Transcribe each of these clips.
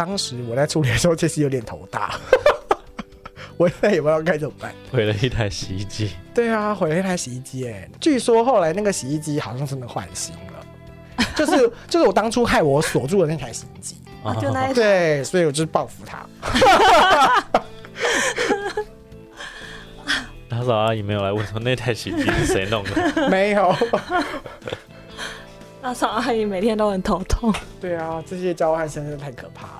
当时我在处理的时候，其实有点头大，我现在也不知道该怎么办。毁了一台洗衣机，对啊，毁了一台洗衣机哎，据说后来那个洗衣机好像真的换新了，就是 就是我当初害我锁住的那台洗衣机。啊就那一台，对，所以我就是报复他。打扫阿姨没有来问说那台洗衣机是谁弄的，没有。打扫阿姨每天都很头痛。对啊，这些交换生真的太可怕了。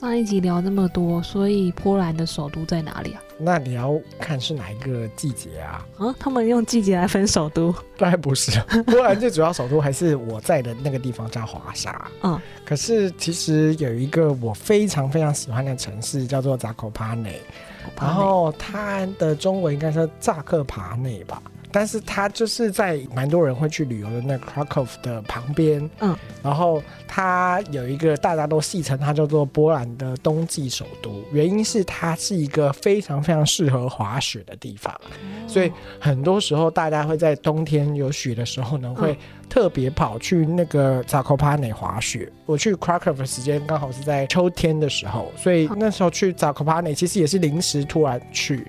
上一集聊那么多，所以波兰的首都在哪里啊？那你要看是哪一个季节啊？啊，他们用季节来分首都。当然不是，波兰最主要首都还是我在的那个地方叫华沙。嗯，可是其实有一个我非常非常喜欢的城市叫做扎科帕内，然后它的中文应该是扎克帕内吧。但是它就是在蛮多人会去旅游的那 Krakow 的旁边，嗯，然后它有一个大家都戏称它叫做波兰的冬季首都，原因是它是一个非常非常适合滑雪的地方，所以很多时候大家会在冬天有雪的时候呢，会特别跑去那个扎科帕内滑雪。我去 Krakow 的时间刚好是在秋天的时候，所以那时候去扎科帕内其实也是临时突然去。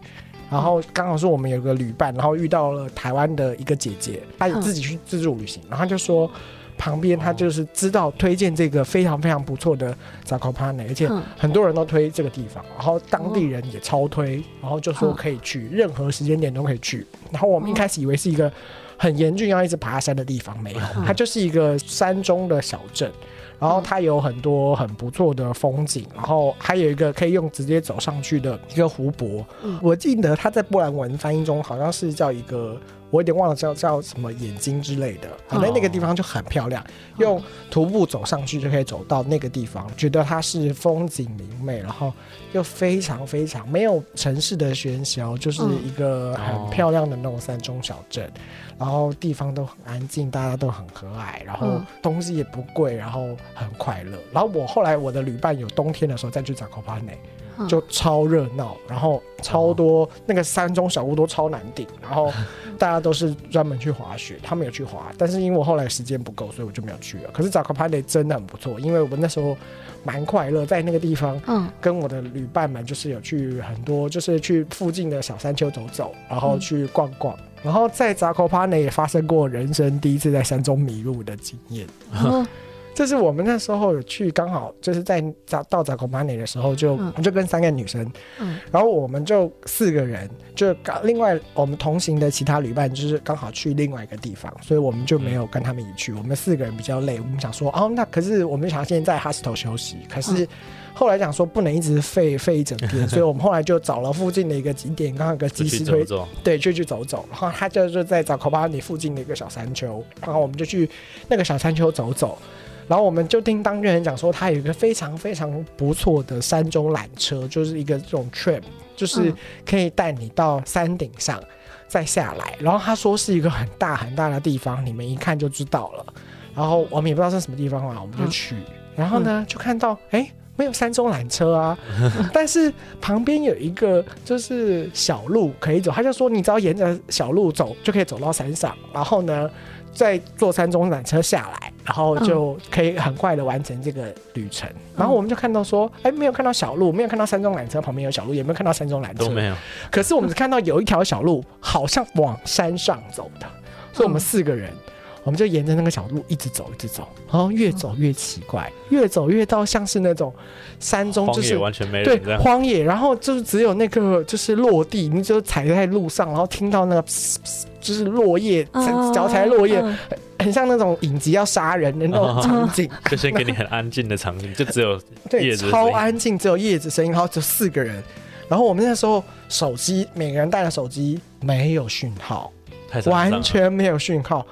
然后刚好是我们有个旅伴，然后遇到了台湾的一个姐姐，她也自己去自助旅行，然后她就说旁边她就是知道推荐这个非常非常不错的扎科帕内，而且嗯很多人都推这个地方，然后当地人也超推，然后就说可以去，任何时间点都可以去。然后我们一开始以为是一个很严峻要一直爬山的地方，没有，它就是一个山中的小镇。然后它有很多很不错的风景，然后还有一个可以用直接走上去的一个湖泊。我记得它在波兰文翻译中好像是叫一个，我有点忘了叫叫什么眼睛之类的。反正那个地方就很漂亮，用徒步走上去就可以走到那个地方，觉得它是风景明媚，然后又非常非常没有城市的喧嚣，就是一个很漂亮的那种山中小镇。然后地方都很安静，大家都很和蔼，然后嗯东西也不贵，然后很快乐。然后我后来我的旅伴有冬天的时候再去扎科帕内，嗯就超热闹，然后超多那个山中小屋都超难顶，然后 大家都是专门去滑雪，他们有去滑，但是因为我后来时间不够，所以我就没有去了。可是扎克帕内真的很不错，因为我们那时候蛮快乐，在那个地方嗯跟我的旅伴们就是有去很多，就是去附近的小山丘走走，然后去逛逛。然后在扎科帕内也发生过人生第一次在山中迷路的经验。哦这是我们那时候有去，刚好就是在扎到扎科帕内的时候就，嗯就跟三个女生，嗯然后我们就四个人，就刚另外我们同行的其他旅伴就是刚好去另外一个地方，所以我们就没有跟他们一起去。我们四个人比较累，我们想说，哦，那可是我们想先在 hostel 休息，可是后来讲说不能一直废废一整天，所以我们后来就找了附近的一个景点，刚好有个就去及时推走走。对，就去走走。然后他就就在找口巴尼附近的一个小山丘，然后我们就去那个小山丘走走。然后我们就听当地人讲说，他有一个非常非常不错的山中缆车，就是一个这种 trip，就是嗯可以带你到山顶上再下来。然后他说是一个很大很大的地方，你们一看就知道了。然后我们也不知道是什么地方嘛，我们就去。然后呢，就看到哎。没有山中缆车啊，但是旁边有一个就是小路可以走，他就说你只要沿着小路走就可以走到山上，然后呢再坐山中缆车下来，然后就可以很快的完成这个旅程。然后我们就看到说，哎，没有看到小路，没有看到山中缆车旁边有小路，也没有看到山中缆车，都没有，可是我们只看到有一条小路好像往山上走的，所以我们四个人。我们就沿着那个小路一直走，一直走，然后越走越奇怪，越走越到像是那种山中，就是荒野完全没对人这样。荒野，然后就是只有那个就是落地，你就踩在路上，然后听到那个噗噗就是落叶，嗯脚踩落叶，嗯很像那种影集要杀人的那种场景，就先给你很安静的场景，就只有 对，超安静，只有叶子声音，然后只有四个人。然后我们那时候手机每个人带的手机没有讯号，完全没有讯号。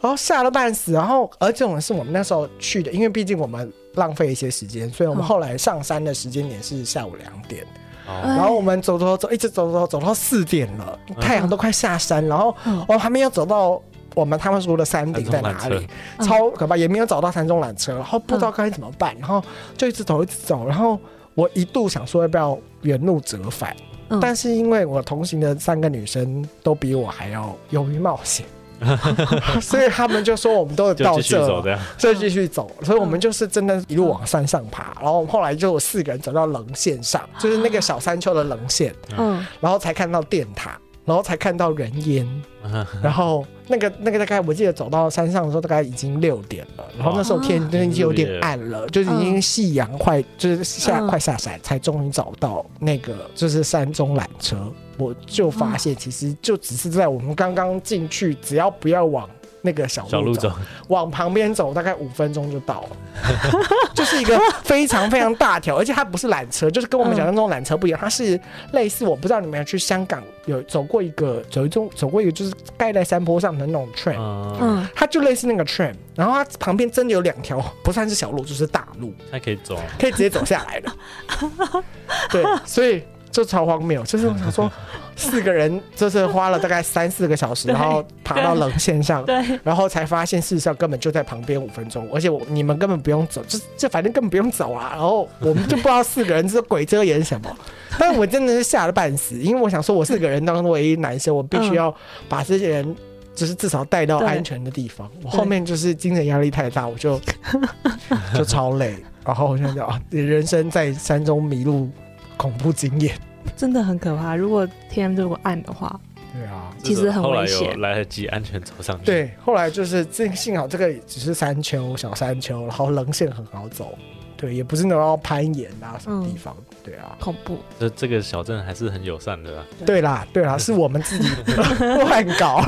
然后吓得半死，然后而这种是我们那时候去的，因为毕竟我们浪费一些时间，所以我们嗯后来上山的时间点是下午两点，哦，哎然后我们走走走，一直走走走到四点了，太阳都快下山，然后嗯。我还没有走到我们他们说的山顶在哪里超可怕，也没有找到山中缆车，然后不知道该怎么办，然后就一直走一直走，然后我一度想说要不要原路折返，嗯。但是因为我同行的三个女生都比我还要勇于冒险。所以他们就说我们都到这了。所以继续走，所以我们就是真的一路往山上爬，然后我们后来就有四个人走到棱线上，就是那个小山丘的棱线，嗯。然后才看到电塔，然后才看到人烟，然后那个那个大概我记得走到山上的时候大概已经六点了，然后那时候天哦天气有点暗了，就是已经夕阳快就是下嗯。快下山，才终于找到那个就是山中缆车。我就发现其实就只是在我们刚刚进去，只要不要往。那个小路走往旁边走，大概五分钟就到了，就是一个非常非常大条，而且它不是缆车，就是跟我们想象中的缆车不一样，它是类似，我不知道你们有去香港有走过一个走一种走过一个就是盖在山坡上的那种 train，、嗯，嗯它就类似那个 train，然后它旁边真的有两条不算是小路，就是大路，它可以走，可以直接走下来的。对，所以就超荒谬，就是我想说，四个人就是花了大概三四个小时，然后爬到冷线上，对，然后才发现事实上根本就在旁边五分钟，而且我你们根本不用走，就这反正根本不用走啊。然后我们就不知道四个人是鬼遮眼什么，但我真的是吓得半死，因为我想说我四个人当中唯一男生，我必须要把这些人。就是至少带到安全的地方。我后面就是精神压力太大，我就 就超累。然后我就想啊，人生在山中迷路，恐怖经验。真的很可怕。如果天如果暗的话，对啊，其实很后来有危险来得及安全走上去。，对，后来就是这幸好这个只是山丘小山丘，然后棱线很好走，对，也不是那种要攀岩啊什么地方，对啊，恐怖。这这个小镇还是很友善的啊。对啦，对啦，是我们自己乱搞，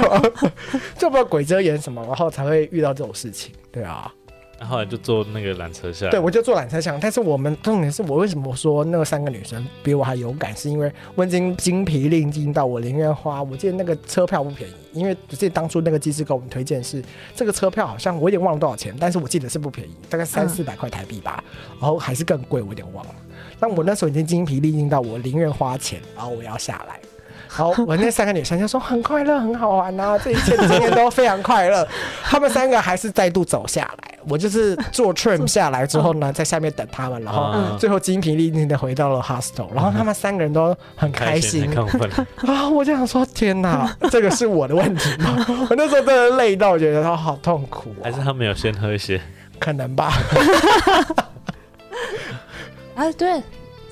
就不知道鬼遮眼什么，然后才会遇到这种事情，对啊，然后后来就坐那个缆车下来。对我就坐缆车下，但是我们重点是我为什么说那三个女生比我还勇敢，是因为我已经精疲力尽到我宁愿花，我记得那个车票不便宜，因为我记得当初那个机师给我们推荐是这个车票好像我有点忘了多少钱，但是我记得是不便宜，大概三嗯四百块台币吧，然后还是更贵，我有点忘了。但我那时候已经精疲力尽到我宁愿花钱，然后我要下来。然后 我那三个女生就说很快乐，很好玩啊，这一切的经验都非常快乐。他们三个还是再度走下来，我就是坐 tram 下来之后呢，在下面等他们，然后嗯最后精疲力尽的回到了 hostel，然后他们三个人都很开心很亢奋。啊！我就想说，天哪，这个是我的问题吗？我那时候真的累到，我觉得他好痛苦、还是哦，他们有先喝一些？可能吧。啊，对，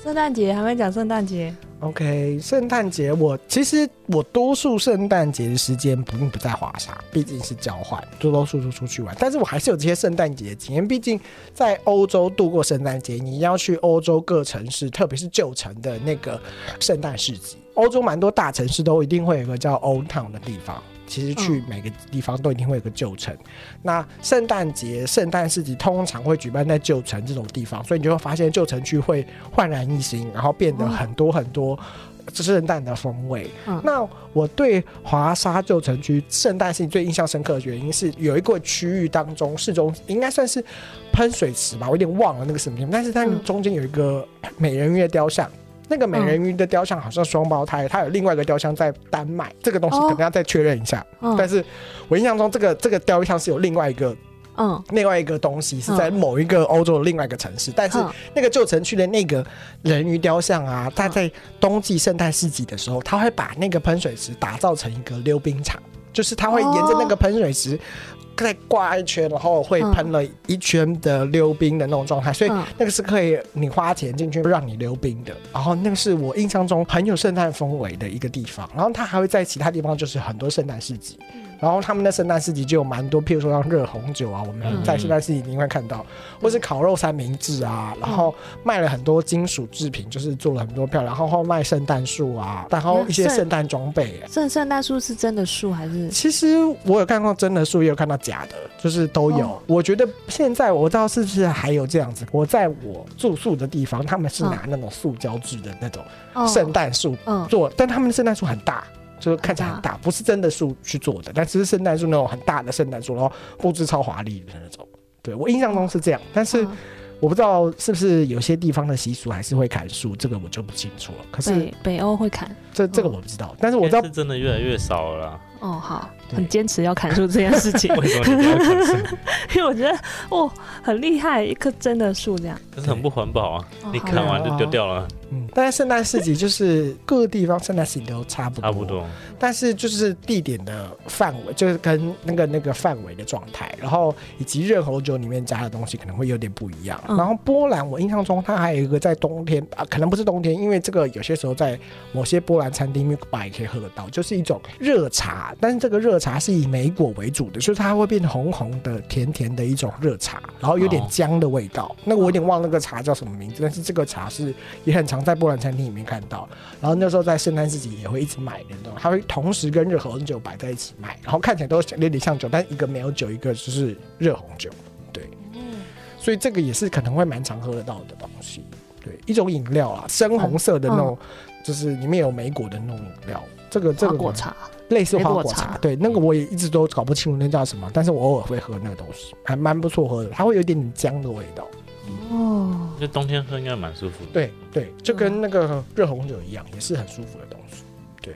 圣诞节还没讲圣诞节，OK，圣诞节我其实我多数圣诞节的时间不并不在华沙，毕竟是交换，多多数数出去玩。但是我还是有这些圣诞节的经验，毕竟在欧洲度过圣诞节，你要去欧洲各城市，特别是旧城的那个圣诞市集。欧洲蛮多大城市都一定会有个叫 Old Town 的地方。其实去每个地方都一定会有个旧城。那圣诞节、圣诞市集通常会举办在旧城这种地方，所以你就会发现旧城区会焕然一新，然后变得很多很多圣诞的风味。嗯那我对华沙旧城区圣诞市集最印象深刻的原因是，有一个区域当中，市中应该算是喷水池吧，我有点忘了那个什么地方，但是它嗯中间有一个美人鱼的雕像。那个美人鱼的雕像好像双胞胎，它有另外一个雕像在丹麦，这个东西哦可能要再确认一下。嗯。但是我印象中，这个这个雕像是有另外一个嗯。另外一个东西是在某一个欧洲的另外一个城市，但是嗯那个旧城区的那个人鱼雕像啊，它在冬季圣诞市集的时候，它会把那个喷水池打造成一个溜冰场，就是它会沿着那个喷水池。再挂一圈，然后会喷了一圈的溜冰的那种状态，所以嗯那个是可以你花钱进去让你溜冰的。然后那个是我印象中很有圣诞氛围的一个地方。然后它还会在其他地方就是很多圣诞市集，然后他们的圣诞市集就有蛮多，譬如说像热红酒啊，我们在圣诞市集一定会看到，或是烤肉三明治啊，然后卖了很多金属制品，就是做了很多漂亮，然后后卖圣诞树啊，然后一些圣圣诞装备。圣圣诞树是真的树还是？其实我有看过真的树，也有看到假的，就是都有。哦我觉得现在我不知道是不是还有这样子。我在我住宿的地方，他们是拿那种塑胶制的那种哦圣诞树嗯做，但他们的圣诞树很大，就是看起来很大，不是真的树去做的，但是是圣诞树那种很大的圣诞树，然后布置超华丽的那种。对我印象中是这样，但是嗯我不知道是不是有些地方的习俗还是会砍树，这个我就不清楚了。可是北北欧会砍这这个我不知道，但是我知道是真的越来越少了啦。哦，好，对很坚持要砍树这件事情，为什么你要砍树？因为我觉得哦很厉害，一棵真的树这样。可是很不环保啊！你砍完就丢掉了，嗯，但是圣诞市集就是各个地方圣诞市集都差不多，差不多。但是就是地点的范围，就是跟那个那个范围的状态，然后以及热红酒里面加的东西可能会有点不一样。嗯然后波兰，我印象中它还有一个在冬天啊，可能不是冬天，因为这个有些时候在某些波兰餐厅面吧也可以喝得到，就是一种热茶，但是这个热茶是以莓果为主的，所以它会变红红的、甜甜的一种热茶，然后有点哦姜的味道。那个我有点忘了那个茶叫什么名字，但是这个茶是也很常在波兰餐厅里面看到。然后那时候在圣诞市集也会一直买的那种，它会同时跟热红酒摆在一起卖，然后看起来都有点像酒，但一个没有酒，一个就是热红酒，对，嗯所以这个也是可能会蛮常喝得到的东西，对，一种饮料啊，深红色的那种，就是里面有莓果的那种饮料，这个这个果茶，类似花果茶，茶对，那个我也一直都搞不清楚那叫什么，但是我偶尔会喝那个东西，还蛮不错喝的，它会有一点点姜的味道。哦，那冬天喝应该蛮舒服的。对对，就跟那个热红酒一样，也是很舒服的东西。对，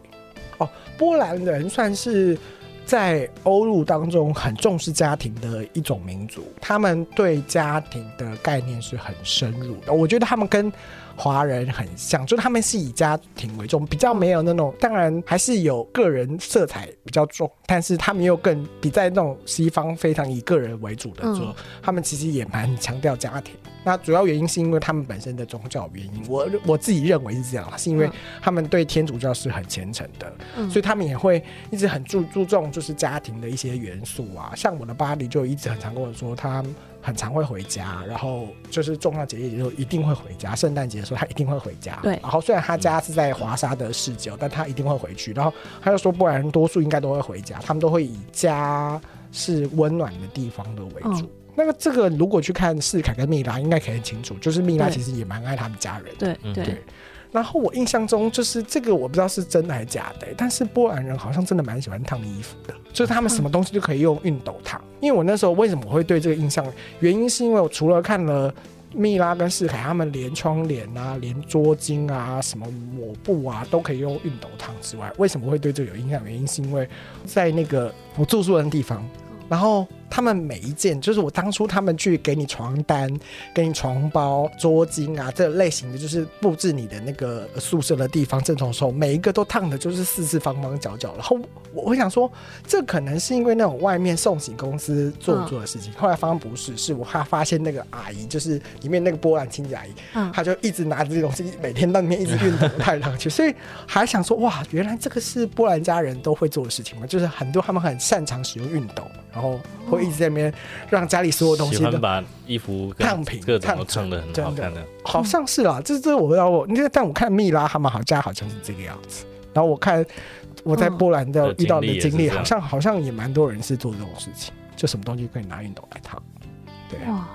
哦，波兰人算是在欧陆当中很重视家庭的一种民族，他们对家庭的概念是很深入的。我觉得他们跟华人很像，就他们是以家庭为重，比较没有那种，当然还是有个人色彩比较重，但是他们又更比在那种西方非常以个人为主的做，嗯他们其实也蛮强调家庭。那主要原因是因为他们本身的宗教原因，我我自己认为是这样，是因为嗯他们对天主教是很虔诚的，嗯所以他们也会一直很注注重就是家庭的一些元素啊。像我的巴黎就一直很常跟我说，他很常会回家，然后就是重要节日就一定会回家，圣诞节的时候他一定会回家。对然后虽然他家是在华沙的市郊，但他一定会回去。然后他就说，不然多数应该都会回家，他们都会以家是温暖的地方的为主。嗯那个这个如果去看世凯跟蜜拉，应该可以很清楚，就是蜜拉其实也蛮爱他们家人的。对嗯对对，然后我印象中就是这个，我不知道是真的还是假的、但是波兰人好像真的蛮喜欢烫衣服的，就是他们什么东西都可以用熨斗烫。因为我那时候为什么我会对这个印象，原因是因为我除了看了。蜜拉跟世凯他们连窗帘啊、连桌巾啊、什么抹布啊，都可以用熨斗烫之外，为什么会对这个有印象？原因是因为在那个我住宿的地方，然后他们每一件，就是我当初他们去给你床单、给你床包、桌巾啊这类型的，就是布置你的那个宿舍的地方，正统的时候，每一个都烫的就是四四方方角角。然后我我想说，这可能是因为那种外面送洗公司做做的事情。后来发现不是，是我还发现那个阿姨，就是里面那个波兰清洁阿姨，嗯她就一直拿着这东西，每天到里面一直熨斗太上去，所以还想说，哇，原来这个是波兰家人都会做的事情嘛，就是很多他们很擅长使用熨斗，然后会一直在那边让家里所有东西都把衣服烫平各种都烫烫的很真的好看的。好像是啦，这这我不知道，我那个但我看蜜拉他们好家好像是这个样子，然后我看我在波兰的嗯遇到的经历，好像好像也蛮多人是做这种事情，就什么东西可以拿熨斗来烫，对啊，哇，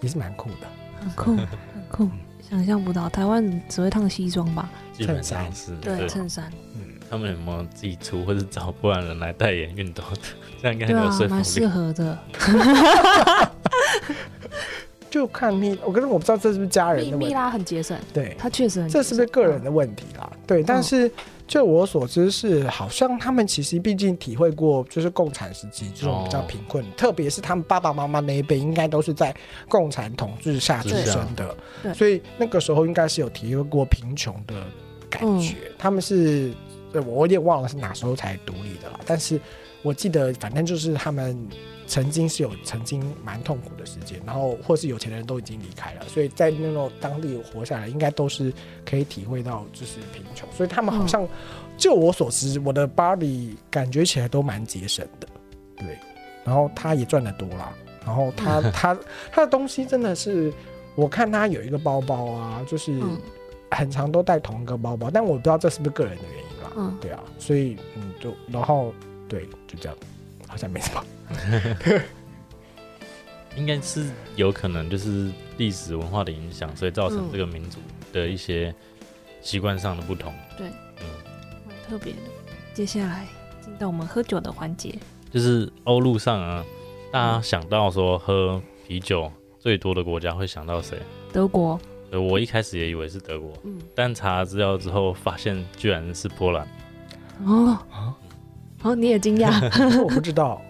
也是蛮酷的。很酷很酷，想象不到台湾只会烫西装吧？基本上是对，衬衫，嗯，他们有没有自己出，或者找波兰人来代言运动？这样应该对啊很有说，蛮适。合的。就看蜜，我跟我不知道这是不是家人的问题，蜜蜜拉很节省，对，他确实很。这是不是个人的问题啦？对，但是就我所知是，好像他们其实毕竟体会过就是共产时期这种比较贫困，特别是他们爸爸妈妈那一辈，应该都是在共产统治下出生的，对所以那个时候应该是有体会过贫穷的感觉。他们是，对我有点忘了是哪时候才独立的了，但是我记得反正就是他们。曾经是有曾经蛮痛苦的时间，然后或是有钱的人都已经离开了，所以在那种当地活下来，应该都是可以体会到就是贫穷，所以他们好像，就我所知，我的巴黎感觉起来都蛮节省的，对，然后他也赚得多啦，然后他他他的东西真的是，我看他有一个包包啊，就是很常都带同一个包包，但我不知道这是不是个人的原因啦，嗯对啊，所以嗯，就然后对，就这样，好像没什么。应该是有可能就是历史文化的影响，所以造成嗯这个民族的一些习惯上的不同。对嗯，蛮特别的。接下来进到我们喝酒的环节。就是欧陆上啊，大家想到说喝啤酒最多的国家会想到谁？德国，呃，我一开始也以为是德国，嗯，但查资料之后发现居然是波兰。哦，哦，你也惊讶？我不知道。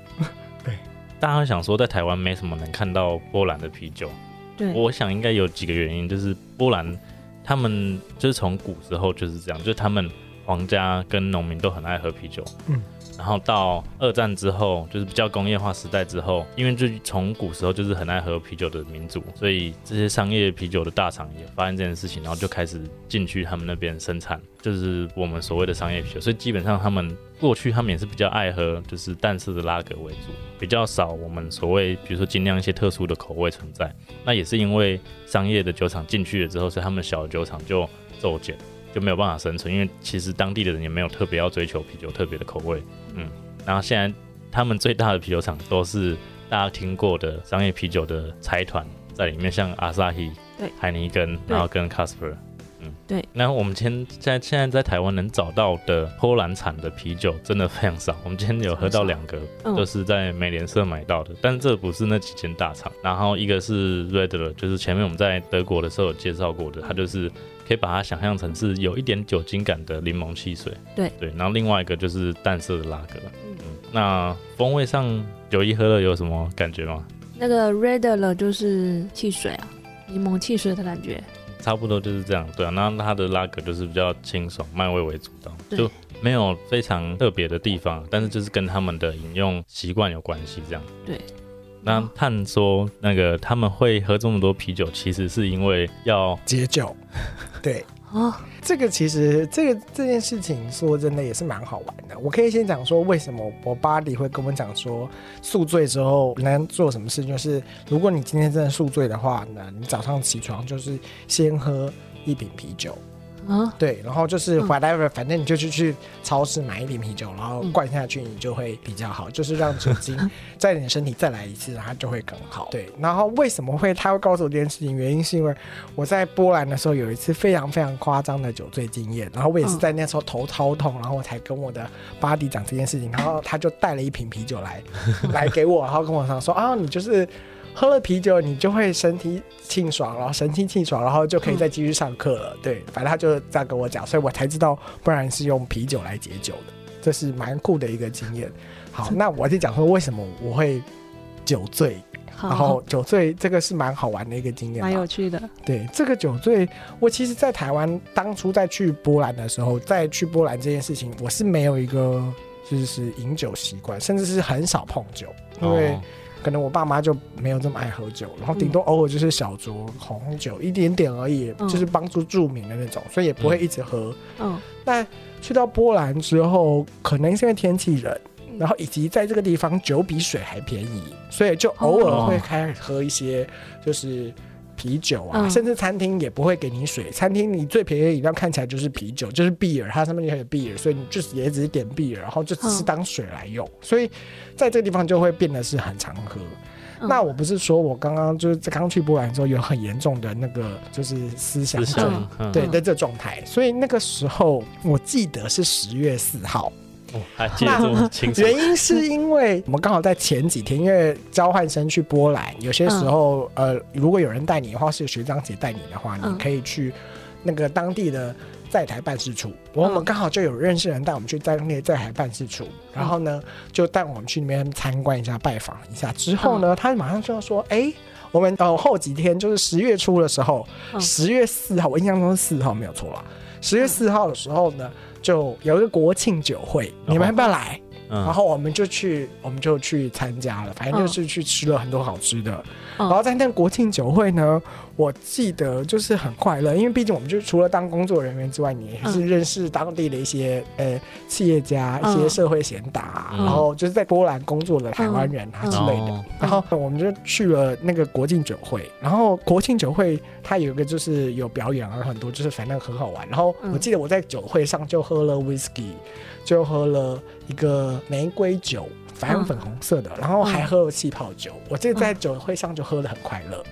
对大家会想说，在台湾没什么能看到波兰的啤酒。对，我想应该有几个原因，就是波兰他们就是从古时候就是这样，就是他们皇家跟农民都很爱喝啤酒。嗯，然后到二战之后，就是比较工业化时代之后，因为就从古时候就是很爱喝啤酒的民族，所以这些商业啤酒的大厂也发现这件事情，然后就开始进去他们那边生产，就是我们所谓的商业啤酒。所以基本上他们过去他们也是比较爱喝，就是淡色的拉格为主，比较少我们所谓比如说尽量一些特殊的口味存在。那也是因为商业的酒厂进去了之后，所以他们小的酒厂就骤减。就没有办法生存，因为其实当地的人也没有特别要追求啤酒特别的口味，嗯，然后现在他们最大的啤酒厂都是大家听过的商业啤酒的财团在里面，像阿萨希、对。海尼根，然后跟 Casper，嗯，对。那我们今天现在现在在台湾能找到的波兰产的啤酒真的非常少，我们今天有喝到两个，嗯。都是在美联社买到的，但这不是那几间大厂，然后一个是 Redler，就是前面我们在德国的时候有介绍过的，它就是。可以把它想象成是有一点酒精感的柠檬汽水，对。对，然后另外一个就是淡色的拉格，嗯，那风味上九一喝了有什么感觉吗？那个 Red 了就是汽水啊，柠檬汽水的感觉，差不多就是这样，对啊，那它的拉格就是比较清爽，麦味为主的，就没有非常特别的地方，但是就是跟他们的饮用习惯有关系，这样，对。那探说那个他们会喝这么多啤酒，其实是因为要解酒，对。哦，这个其实这个这件事情说真的也是蛮好玩的。我可以先讲说为什么我巴黎会跟我讲说宿醉之后能做什么事，就是如果你今天真的宿醉的话呢，你早上起床就是先喝一瓶啤酒。啊，对，然后就是 whatever，、反正你就去去超市买一瓶啤酒，然后灌下去，你就会比较好，就是让酒精 在你的身体再来一次，它就会更好。对，然后为什么会他会告诉我这件事情？原因是因为我在波兰的时候有一次非常非常夸张的酒醉经验，然后我也是在那时候头超痛，然后我才跟我的巴迪讲这件事情，然后他就带了一瓶啤酒来来给我，然后跟我讲说啊，你就是。喝了啤酒，你就会身体清爽，然后神清气爽，然后就可以再继续上课了。对，反正他就这样跟我讲，所以我才知道，不然是用啤酒来解酒的，这是蛮酷的一个经验。好，那我就讲说为什么我会酒醉，然后酒醉这个是蛮好玩的一个经验，蛮有趣的。对，这个酒醉，我其实，在台湾当初在去波兰的时候，在去波兰这件事情，我是没有一个就是饮酒习惯，甚至是很少碰酒，因为。可能我爸妈就没有这么爱喝酒，然后顶多偶尔就是小酌红酒一点点而已，就是帮助助眠的那种，所以也不会一直喝。嗯，那去到波兰之后，可能是因为天气冷，然后以及在这个地方酒比水还便宜，所以就偶尔会开始喝一些，就是。啤酒啊，甚至餐厅也不会给你水。餐厅你最便宜的饮料看起来就是啤酒，就是 beer，它上面就有 beer，所以你就是也只是点 beer，然后就只是当水来用。所以在这个地方就会变得是很常喝。那我不是说我刚刚就是在刚去波兰之后有很严重的那个就是思想症，对的这状态。所以那个时候我记得是十月四号。还记得这么清楚？原因是因为 我们刚好在前几天，因为交换生去波兰，有些时候，呃，如果有人带你的话，是学长姐带你的话，你可以去那个当地的在台办事处。我们刚好就有认识人带我们去在那在台办事处，然后呢，就带我们去那边参观一下、拜访一下。之后呢，他马上就要说：“哎，我们呃后几天就是十月初的时候，十月四号，我印象中是四号没有错吧。十月四号的时候呢。”就有一个国庆酒会，你们要不要来？然后我们就去，我们就去参加了。反正就是去吃了很多好吃的。然后在那国庆酒会呢，我记得就是很快乐，因为毕竟我们就除了当工作人员之外，你也是认识当地的一些呃企业家、一些社会贤达，然后就是在波兰工作的台湾人啊之类的。然后我们就去了那个国庆酒会。然后国庆酒会它有一个就是有表演啊，很多就是反正很好玩。然后我记得我在酒会上就喝了 whisky。就喝了一个玫瑰酒，反正粉红色的，然后还喝了气泡酒。我这在酒会上就喝的很快乐。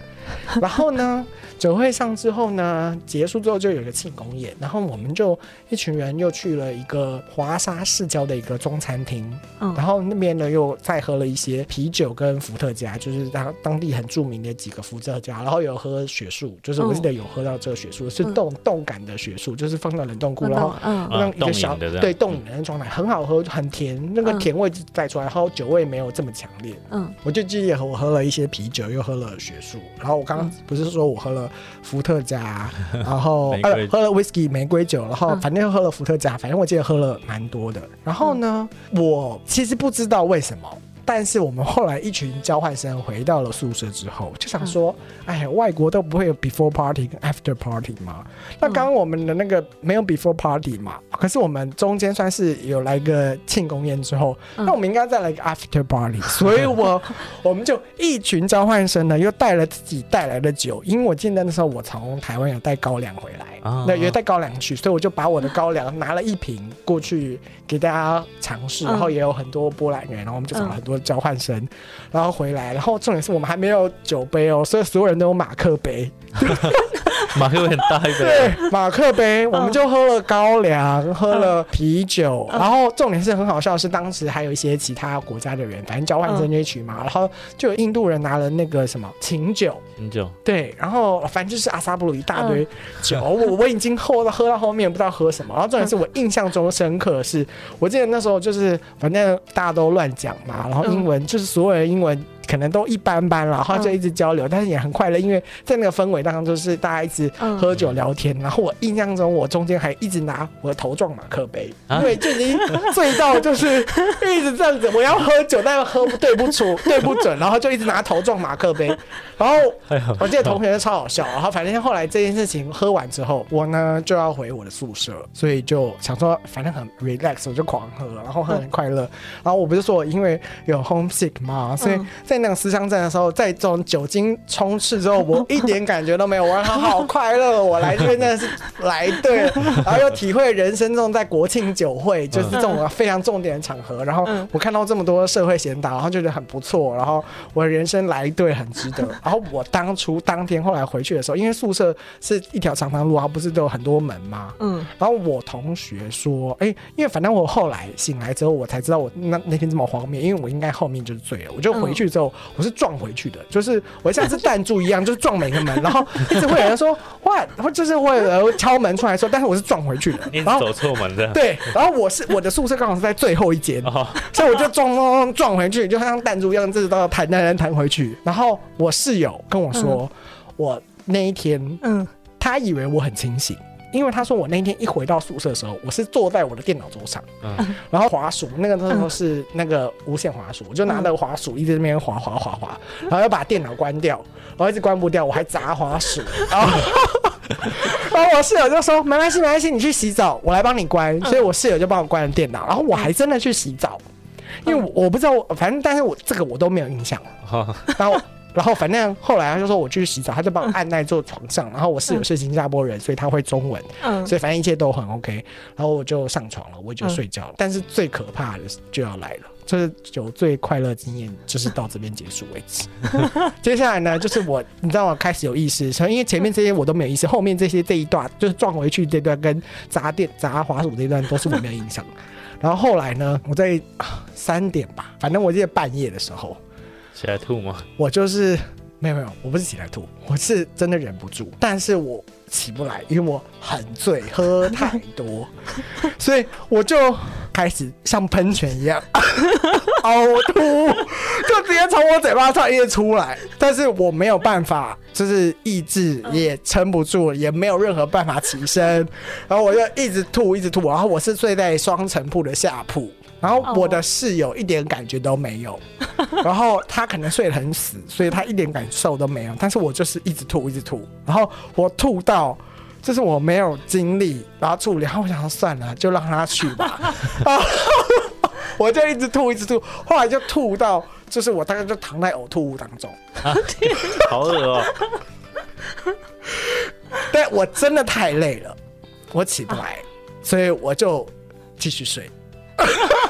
然后呢，酒会上之后呢，结束之后就有一个庆功宴，然后我们就一群人又去了一个华沙市郊的一个中餐厅，嗯。然后那边呢又再喝了一些啤酒跟伏特加，就是当当地很著名的几个伏特加，然后有喝雪树，就是我记得有喝到这个雪树是嗯。冻冻感的雪树，就是放到冷冻库，然后让一个小对冻饮的那状态很好喝，很甜，那个嗯甜味带出来，然后酒味没有这么强烈。嗯。我就记得我喝了一些啤酒，又喝了雪树，然后我刚刚嗯。不是说我喝了伏特加，然后呃喝了 whisky 玫瑰酒，然后嗯反正又喝了伏特加，反正我记得喝了蛮多的。然后呢，我其实不知道为什么。但是我们后来一群交换生回到了宿舍之后，就想说，哎呀，外国都不会有 before party 跟 after party 吗？那刚刚我们的那个没有 before party 嘛，可是我们中间算是有来个庆功宴之后，嗯。那我们应该再来一个 after party，所以我我们就一群交换生呢，又带了自己带来的酒，因为我记得那时候我从台湾有带高粱回来，啊那也带高粱去，所以我就把我的高粱拿了一瓶过去给大家尝试，嗯。然后也有很多波兰人，然后我们就找了很多交换生，然后回来，然后重点是我们还没有酒杯哦，所以所有人都有马克杯，马克杯很大一杯，对，马克杯，我们就喝了高粱，喝了啤酒，然后重点是很好笑的是，当时还有一些其他国家的人，反正交换生那一群嘛，然后就有印度人拿了那个什么琴酒，清酒，对，然后反正就是阿萨布鲁一大堆 酒，我我已经喝到喝到后面不知道喝什么，然后重点是我印象中深刻的是，我记得那时候就是反正大家都乱讲嘛，然后英文就是所有人英文。可能都一般般啦，然后就一直交流，但是也很快乐，因为在那个氛围当中，就是大家一直嗯喝酒聊天。然后我印象中，我中间还一直拿我的头撞马克杯，啊因为就已经醉到就是一直这样子，我要喝酒，但又喝不对不出，对不准，然后就一直拿头撞马克杯。然后我记得同学超好笑，然后反正后来这件事情喝完之后，我呢就要回我的宿舍，所以就想说反正很 relax，我就狂喝，然后喝很快乐。然后我不是说我因为有 homesick 嘛，所以嗯在那个思乡站的时候，在这种酒精充斥之后，我一点感觉都没有，我好好快乐，我来这边真的是来对了，然后又体会人生中在国庆酒会就是这种非常重点的场合，然后嗯我看到这么多社会贤达，然后就觉得很不错，然后我的人生来对很值得。然后我当初当天后来回去的时候，因为宿舍是一条长长路它，不是都有很多门吗？嗯然后我同学说，哎、因为反正我后来醒来之后，我才知道我那那天这么荒谬，因为我应该后面就是醉了。我就回去之后，我是撞回去的，就是我像是弹珠一样，就是撞每个门，然后一直会有人说哇，或就是会有人敲门出来说，但是我是撞回去的，然后走错门这样。对，然后我是我的宿舍刚好是在最后一间，哦，所以我就撞撞撞撞回去，就像弹珠一样，这都要弹弹弹弹回去。然后我室友跟我说，我那一天嗯。他以为我很清醒，因为他说我那天一回到宿舍的时候，我是坐在我的电脑桌上，嗯然后滑鼠，那个那时候是那个无线滑鼠，我就拿那个滑鼠一直在那边滑滑滑滑，然后又把电脑关掉，然后一直关不掉，我还砸滑鼠，然后。然后我室友就说：“没关系，没关系，你去洗澡，我来帮你关。”所以，我室友就帮我关了电脑，然后我还真的去洗澡，因为我我不知道，反正但是我这个我都没有印象。哦 然后，然后反正后来他就说我去洗澡，他就帮我按在坐床上。然后我室友是新加坡人，所以他会中文，嗯所以反正一切都很 OK。然后我就上床了，我就睡觉了。但是最可怕的就要来了，就是有最快乐经验，就是到这边结束为止。接下来呢，就是我，你知道我开始有意识，因为前面这些我都没有意识，后面这些这一段就是撞回去这段跟砸电砸滑鼠这段都是我没有印象。然后后来呢，我在啊三点吧，反正我记得半夜的时候，起来吐吗？我就是没有没有，我不是起来吐，我是真的忍不住，但是我起不来，因为我很醉，喝太多，所以我就开始像喷泉一样呕吐，就直接从我嘴巴上一直出来，但是我没有办法，就是意志也撑不住，也没有任何办法起身，然后我就一直吐，一直吐，然后我是睡在双层铺的下铺。然后我的室友一点感觉都没有，然后他可能睡得很死，所以他一点感受都没有。但是我就是一直吐，一直吐，然后我吐到就是我没有精力然后处理，然后我想说算了，就让他去吧。然后我就一直吐，一直吐，后来就吐到就是我大概就躺在呕吐物当中，好恶哦！但我真的太累了，我起不来，所以我就继续睡。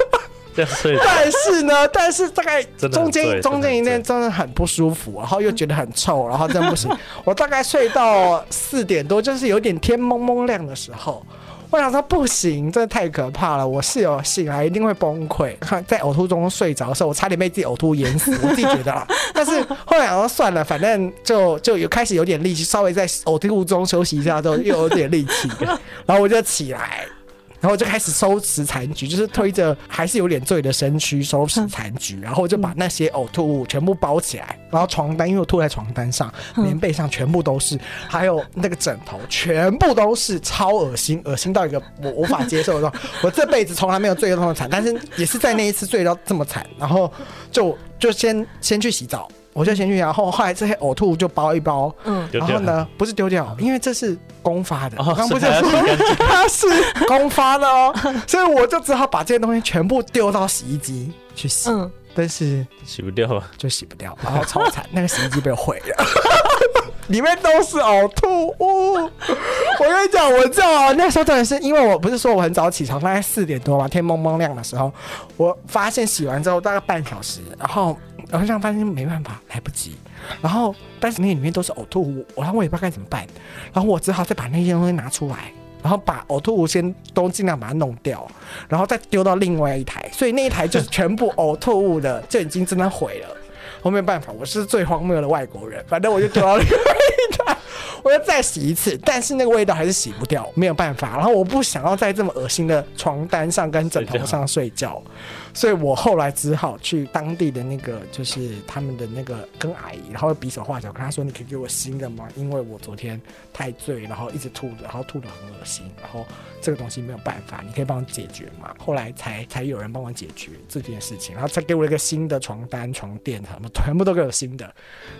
这样睡但是呢，但是大概中间中间一真的很醉天真的很不舒服，然后又觉得很臭，然后真的不行。我大概睡到四点多，就是有点天蒙蒙亮的时候。我想说不行，真的太可怕了！我室友醒来一定会崩溃，看 在呕吐中睡着的时候，我差点被自己呕吐淹死，我自己觉得啦。但是后来想说算了，反正就就有开始有点力气，稍微在呕吐中休息一下之后，又有点力气，然后我就起来，然后我就开始收拾残局，就是推着还是有点醉的身躯收拾残局，然后我就把那些呕吐物全部包起来，然后床单因为我吐在床单上，棉被上全部都是，还有那个枕头全部都是，超恶心，恶心到一个我无法接受的。我这辈子从来没有醉得这么惨，但是也是在那一次醉到这么惨，然后就就先先去洗澡。我就先去，然后后来这些呕吐物就包一包，嗯，然后呢，不是丢掉，因为这是公发的，哦我刚不是说它是公发的哦，所以我就只好把这些东西全部丢到洗衣机去洗，嗯，但是洗不掉啊。就洗不掉，然后超惨，那个洗衣机被毁了。里面都是呕吐物，我跟你讲，我知道啊，那时候真的是因为我不是说我很早起床，大概四点多嘛，天蒙蒙亮的时候，我发现洗完之后大概半小时，然后然后这样发现没办法，来不及，然后但是那里面都是呕吐物，然后我也不知道该怎么办，然后我只好再把那些东西拿出来。然后把呕吐物先都尽量把它弄掉，然后再丢到另外一台，所以那一台就是全部呕吐物的，就已经真的毁了。我没办法，我是最荒谬的外国人，反正我就丢到另外一台，我要再洗一次，但是那个味道还是洗不掉，没有办法。然后我不想要在这么恶心的床单上跟枕头上睡觉，所以我后来只好去当地的那个，就是他们的那个跟阿姨，然后比手画脚跟她说：“你可以给我新的吗？因为我昨天太醉，然后一直吐着，然后吐的很恶心，然后这个东西没有办法，你可以帮我解决吗？”后来才才有人帮我解决这件事情，然后才给我一个新的床单、床垫什么，全部都给我新的。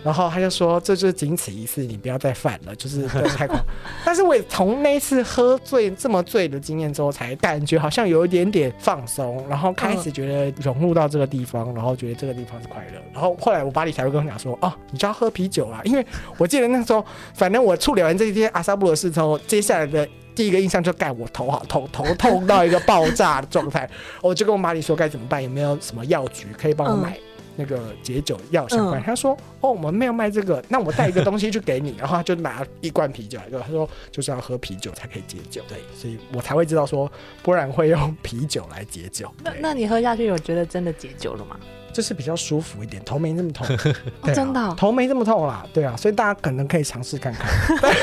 然后他就说：“这就是仅此一次，你不要再犯了，就是 太夸。”但是我也从那次喝醉这么醉的经验之后，才感觉好像有一点点放松，然后开始觉得融入到这个地方，然后觉得这个地方是快乐。然后后来我巴黎才会跟我讲说：“哦，你就要喝啤酒啊！”因为我记得那时候，反正我处理完这些阿萨布的事之后，接下来的。第一个印象就盖我头好痛，头痛到一个爆炸的状态，我就跟我妈里说该怎么办，有没有什么药局可以帮我买那个解酒药相关？嗯他说：“哦，我们没有卖这个，那我带一个东西去给你。”然后他就拿一罐啤酒来给我，他说就是要喝啤酒才可以解酒，对，所以我才会知道说，不然会用啤酒来解酒，那那你喝下去有觉得真的解酒了吗？就是比较舒服一点，头没那么痛，真的哦头没这么痛啦，对啊，所以大家可能可以尝试看看。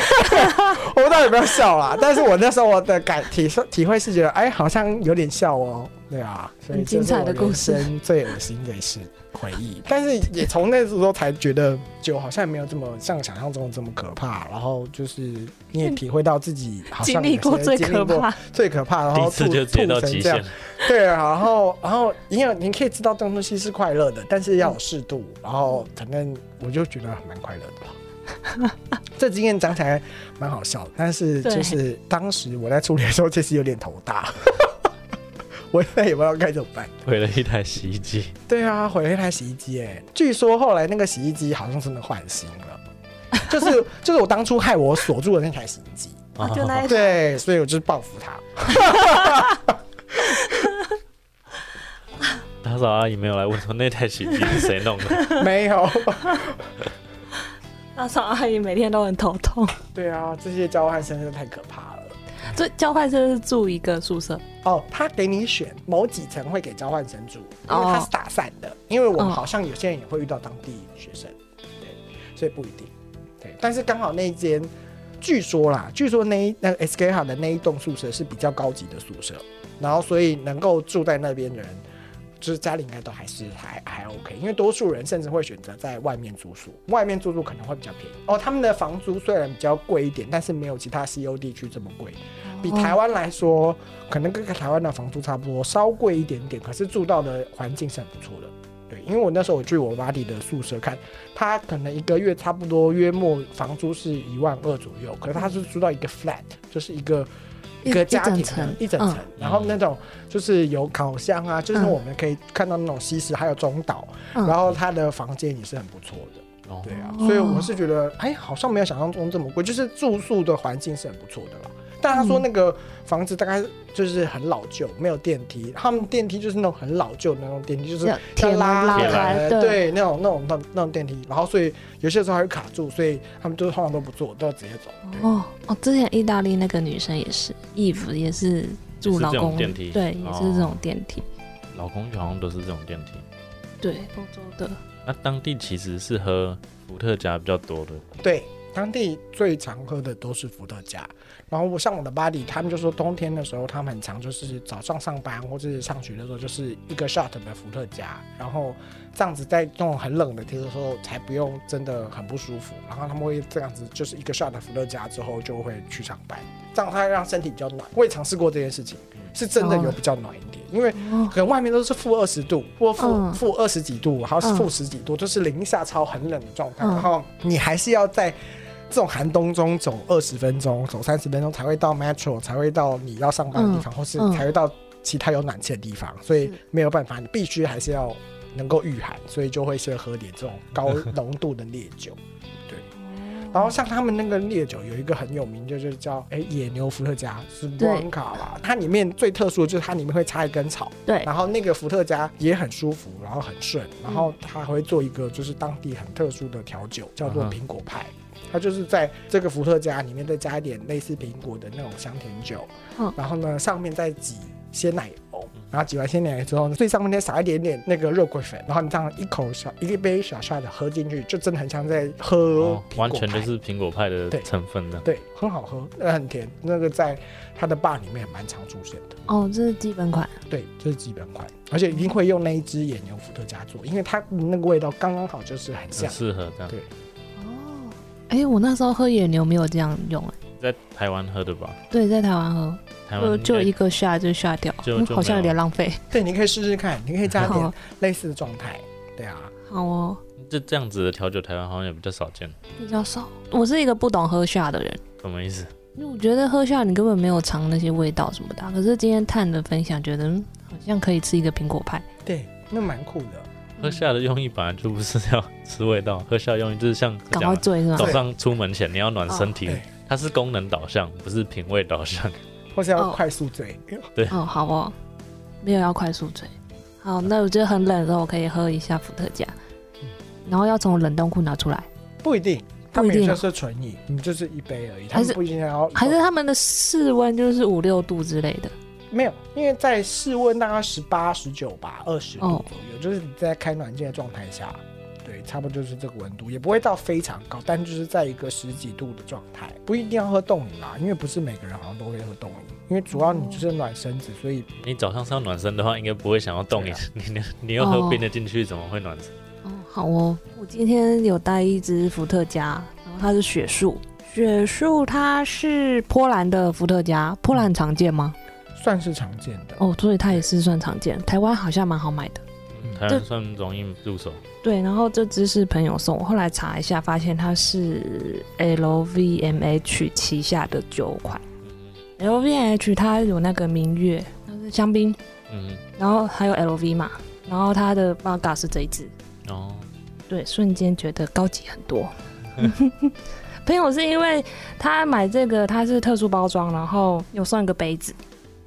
我不知道有没有笑啦，但是我那时候我的感体体会是觉得，哎，好像有点笑哦，对啊，所以很精彩的故事。最恶心的一次回忆。但是也从那时候才觉得酒好像也没有这么像想象中的这么可怕，然后就是你也体会到自己好像经历过最可怕，最可怕，然后吐次就吐到极成这样限，，对啊，然后然后因为你可以知道这种东西是快乐的，但是要有适度，然后反正我就觉得蛮快乐的吧。这经验讲起来蛮好笑的，但是就是当时我在处理的时候，确实有点头大，我现在也不知道该怎么办。毁了一台洗衣机。对啊，毁了一台洗衣机，哎，据说后来那个洗衣机好像真的换新了，就是就是我当初害我锁住的那台洗衣机，啊就那一对，所以我就是报复他。打扫阿姨没有来问说那台洗衣机是谁弄的，没有，打扫阿姨每天都很头痛，对啊，这些交换生真的太可怕了。所以交换生是住一个宿舍，哦，他给你选某几层会给交换生住，因为他是打散的。因为我们哦好像有些人也会遇到当地学生，对，所以不一定。对，但是刚好那一间，据说啦，据说那一那个 SK 哈的那一栋宿舍是比较高级的宿舍，然后所以能够住在那边的人。就是家里应该都还是还还 OK，因为多数人甚至会选择在外面住宿，外面住宿可能会比较便宜哦。他们的房租虽然比较贵一点，但是没有其他 CO 地区这么贵。比台湾来说，可能跟台湾的房租差不多，稍贵一点点，可是住到的环境是很不错的。对，因为我那时候我去我妈弟的宿舍看，他可能一个月差不多约莫房租是一万二左右，可是他是租到一个 flat，就是一个一一个家庭一整层一整层，然后那种就是有烤箱啊，就是嗯我们可以看到那种西式，还有中岛，嗯然后他的房间也是很不错的。哦对啊，所以我是觉得，哎，好像没有想象中这么贵，就是住宿的环境是很不错的啦。但他说那个房子大概就是很老旧，没有电梯，他们电梯就是那种很老旧的那种电梯，就是要铁拉拉对，对，那种那种那种那种电梯，然后所以有些时候还会卡住，所以他们就是通常都不坐，都要直接走。哦哦，之前意大利那个女生也是，Eve 也是住老公电梯对，也是这种电梯，老公好像都是这种电梯。对，欧洲的，那当地其实是喝伏特加比较多的，对，当地最常喝的都是伏特加。然后我像我的 buddy，他们就说冬天的时候，他们很常就是早上上班或者是上学的时候，就是一个 shot 的伏特加，然后这样子在那种很冷的天的时候，才不用真的很不舒服。然后他们会这样子，就是一个 shot 的伏特加之后就会去上班，这样它会让身体比较暖。我也尝试过这件事情，是真的有比较暖一点，因为哦，可能外面都是负二十度，或负嗯负二十几度，然后负十几度，就是零下超很冷的状态，嗯然后你还是要在这种寒冬中走二十分钟、走三十分钟才会到 metro，才会到你要上班的地方，或是嗯才会到其他有暖气的地方，所以是没有办法，你必须还是要能够御寒，所以就会先喝点这种高浓度的烈酒。然后像他们那个烈酒有一个很有名，就是叫哎野牛伏特加，是对 b 卡吧？它里面最特殊的就是它里面会插一根草，对，然后那个伏特加也很舒服，然后很顺，然后它还会做一个就是当地很特殊的调酒，叫做苹果派。它就是在这个伏特加里面再加一点类似苹果的那种香甜酒，嗯然后呢上面再挤鲜奶油，然后挤完鲜奶油之后呢，最上面再撒一点点那个肉桂粉，然后你这样一口小一杯小 shot 的喝进去，就真的很像在喝完全就是苹果派的成分的。对，很好喝，那很甜，那个在它的 bar 里面也蛮常出现的。哦，这是基本款，对，这是基本款，而且一定会用那一只野牛伏特加做，因为它那个味道刚刚好，就是很像很。适合这样对，哦，哎，我那时候喝野牛没有这样用，哎，在台湾喝的吧？对，在台湾喝，台湾就就一个下就下掉，就好像有点浪费。对，你可以试试看，你可以加点，类似的状态。对啊，好哦，这这样子的调酒，台湾好像也比较少见。比较少。我是一个不懂喝下的人，什么意思？因为我觉得喝下你根本没有尝那些味道什么的啊。可是今天探的分享，觉得嗯好像可以吃一个苹果派。对，那蛮酷的。喝下的用意本来就不是要吃味道，喝下的用意就是像 赶讲的快醉是吧？早上出门前你要暖身体对，它是功能导向，不是品味导向。或是要哦快速醉。哦，好哦，没有要快速醉。好，那我觉得很冷的时候，我可以喝一下伏特加，然后要从冷冻库拿出来，不一定，他们不一定啊有些是纯饮，你就是一杯而已，他还是不一定要。还是他们的室温就是五六度之类的。没有，因为在室温大概十八、十九吧，二十度哦。左右，就是你在开暖气的状态下，对，差不多就是这个温度，也不会到非常高，但就是在一个十几度的状态，不一定要喝冻饮啦，因为不是每个人好像都会喝冻饮，因为主要你就是暖身子，所以你早上是要暖身的话，应该不会想要动你对啊，你你你又喝冰的进去，怎么会暖身？哦，好哦，我今天有带一支伏特加，然后它是雪树，雪树它是波兰的伏特加，波兰很常见吗？算是常见的。哦，所以它也是算常见，台湾好像蛮好买的。嗯台湾算容易入手。对，然后这只是朋友送我，后来查一下，发现它是 LVMH 旗下的酒款。LVMH 它有那个明月，它是香槟，嗯，然后还有 LV 嘛，然后它的 v 嘎是这一支，哦，对，瞬间觉得高级很多。朋友是因为他买这个，它是特殊包装，然后有送一个杯子，